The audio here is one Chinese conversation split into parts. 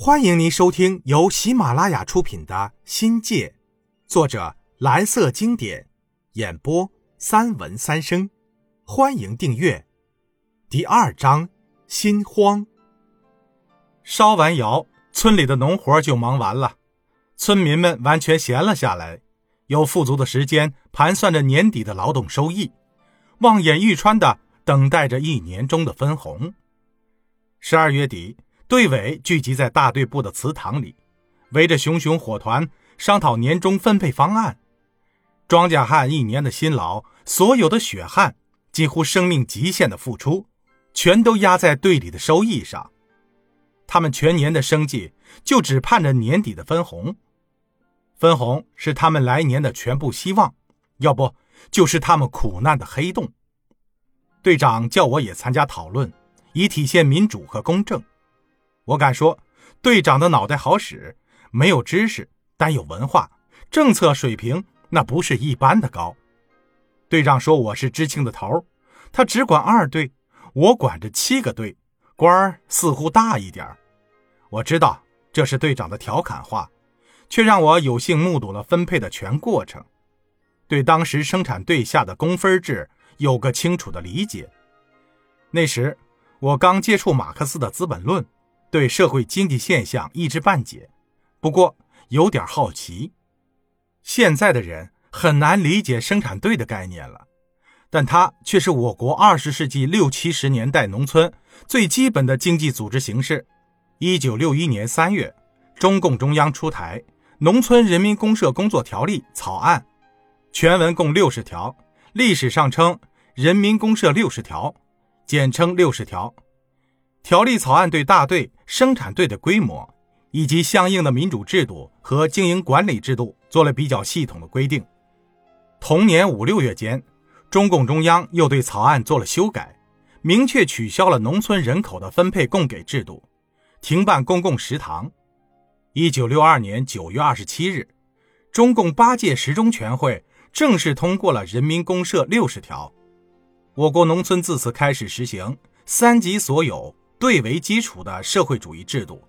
欢迎您收听由喜马拉雅出品的《新界》，作者蓝色经典，演播三文三生。欢迎订阅。第二章：心慌。烧完窑，村里的农活就忙完了，村民们完全闲了下来，有富足的时间盘算着年底的劳动收益，望眼欲穿的等待着一年中的分红。十二月底。队委聚集在大队部的祠堂里，围着熊熊火团商讨年终分配方案。庄稼汉一年的辛劳，所有的血汗，几乎生命极限的付出，全都压在队里的收益上。他们全年的生计就只盼着年底的分红。分红是他们来年的全部希望，要不就是他们苦难的黑洞。队长叫我也参加讨论，以体现民主和公正。我敢说，队长的脑袋好使，没有知识，但有文化，政策水平那不是一般的高。队长说我是知青的头，他只管二队，我管着七个队，官儿似乎大一点我知道这是队长的调侃话，却让我有幸目睹了分配的全过程，对当时生产队下的工分制有个清楚的理解。那时我刚接触马克思的《资本论》。对社会经济现象一知半解，不过有点好奇。现在的人很难理解生产队的概念了，但它却是我国二十世纪六七十年代农村最基本的经济组织形式。一九六一年三月，中共中央出台《农村人民公社工作条例》草案，全文共六十条，历史上称《人民公社六十条》，简称六十条。条例草案对大队、生产队的规模以及相应的民主制度和经营管理制度做了比较系统的规定。同年五六月间，中共中央又对草案做了修改，明确取消了农村人口的分配供给制度，停办公共食堂。一九六二年九月二十七日，中共八届十中全会正式通过了《人民公社六十条》，我国农村自此开始实行三级所有。队为基础的社会主义制度，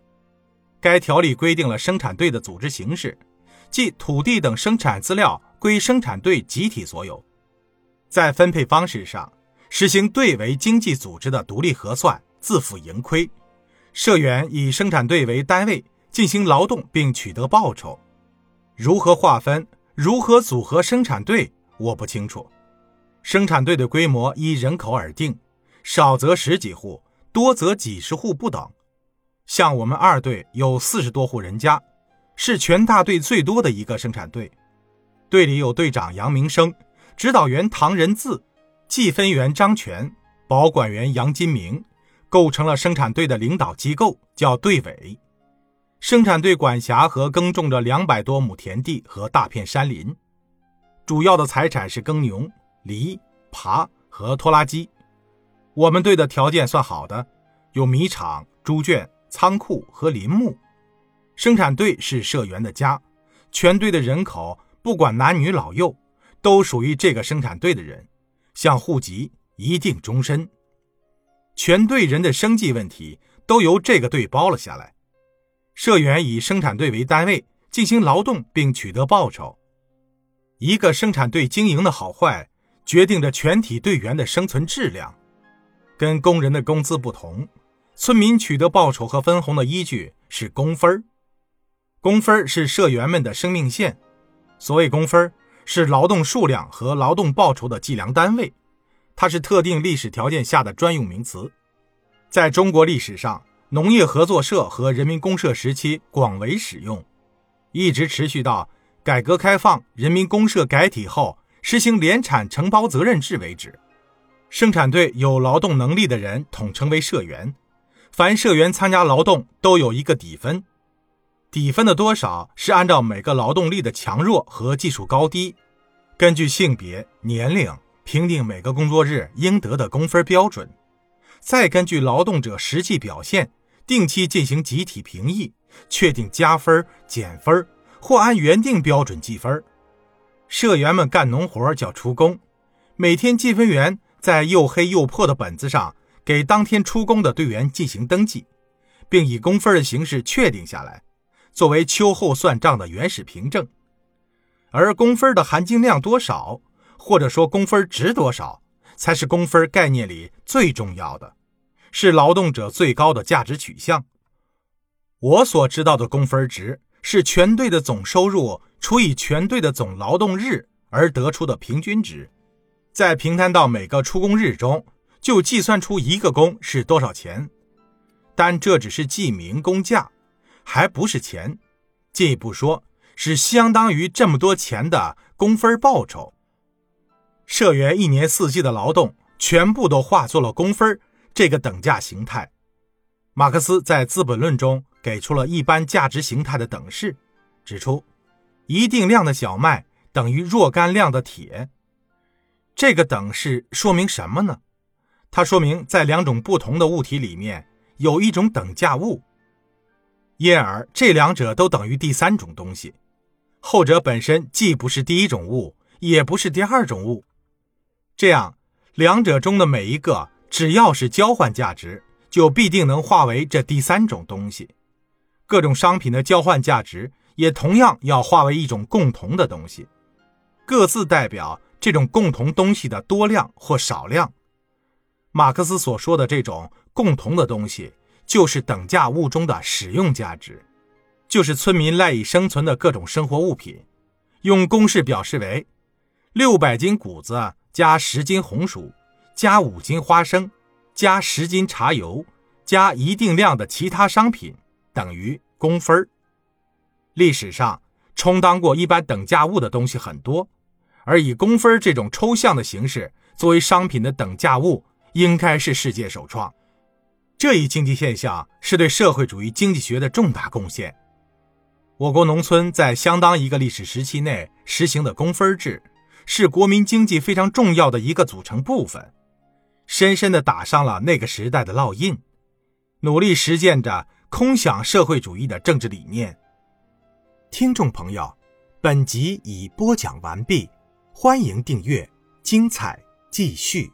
该条例规定了生产队的组织形式，即土地等生产资料归生产队集体所有。在分配方式上，实行队为经济组织的独立核算，自负盈亏。社员以生产队为单位进行劳动并取得报酬。如何划分、如何组合生产队，我不清楚。生产队的规模依人口而定，少则十几户。多则几十户不等，像我们二队有四十多户人家，是全大队最多的一个生产队。队里有队长杨明生，指导员唐仁字，计分员张全，保管员杨金明，构成了生产队的领导机构，叫队委。生产队管辖和耕种着两百多亩田地和大片山林，主要的财产是耕牛、犁、耙和拖拉机。我们队的条件算好的，有米厂、猪圈、仓库和林木。生产队是社员的家，全队的人口不管男女老幼，都属于这个生产队的人，像户籍一定终身。全队人的生计问题都由这个队包了下来。社员以生产队为单位进行劳动并取得报酬。一个生产队经营的好坏，决定着全体队员的生存质量。跟工人的工资不同，村民取得报酬和分红的依据是工分工分是社员们的生命线。所谓工分是劳动数量和劳动报酬的计量单位，它是特定历史条件下的专用名词。在中国历史上，农业合作社和人民公社时期广为使用，一直持续到改革开放、人民公社改体后实行联产承包责任制为止。生产队有劳动能力的人统称为社员，凡社员参加劳动都有一个底分，底分的多少是按照每个劳动力的强弱和技术高低，根据性别、年龄评定每个工作日应得的工分标准，再根据劳动者实际表现定期进行集体评议，确定加分、减分或按原定标准计分。社员们干农活叫出工，每天计分员。在又黑又破的本子上，给当天出工的队员进行登记，并以工分的形式确定下来，作为秋后算账的原始凭证。而工分的含金量多少，或者说工分值多少，才是工分概念里最重要的，是劳动者最高的价值取向。我所知道的工分值是全队的总收入除以全队的总劳动日而得出的平均值，在平摊到每个出工日中，就计算出一个工是多少钱。但这只是记名工价，还不是钱。进一步说，是相当于这么多钱的工分报酬。社员一年四季的劳动全部都化作了工分这个等价形态。马克思在《资本论》中给出了一般价值形态的等式，指出一定量的小麦等于若干量的铁。这个等式说明什么呢？它说明在两种不同的物体里面。有一种等价物，因而这两者都等于第三种东西，后者本身既不是第一种物，也不是第二种物。这样，两者中的每一个只要是交换价值，就必定能化为这第三种东西。各种商品的交换价值也同样要化为一种共同的东西，各自代表这种共同东西的多量或少量。马克思所说的这种。共同的东西就是等价物中的使用价值，就是村民赖以生存的各种生活物品。用公式表示为：六百斤谷子加十斤红薯加五斤花生加十斤茶油加一定量的其他商品等于工分历史上充当过一般等价物的东西很多，而以工分这种抽象的形式作为商品的等价物，应该是世界首创。这一经济现象是对社会主义经济学的重大贡献。我国农村在相当一个历史时期内实行的工分制，是国民经济非常重要的一个组成部分，深深地打上了那个时代的烙印，努力实践着空想社会主义的政治理念。听众朋友，本集已播讲完毕，欢迎订阅，精彩继续。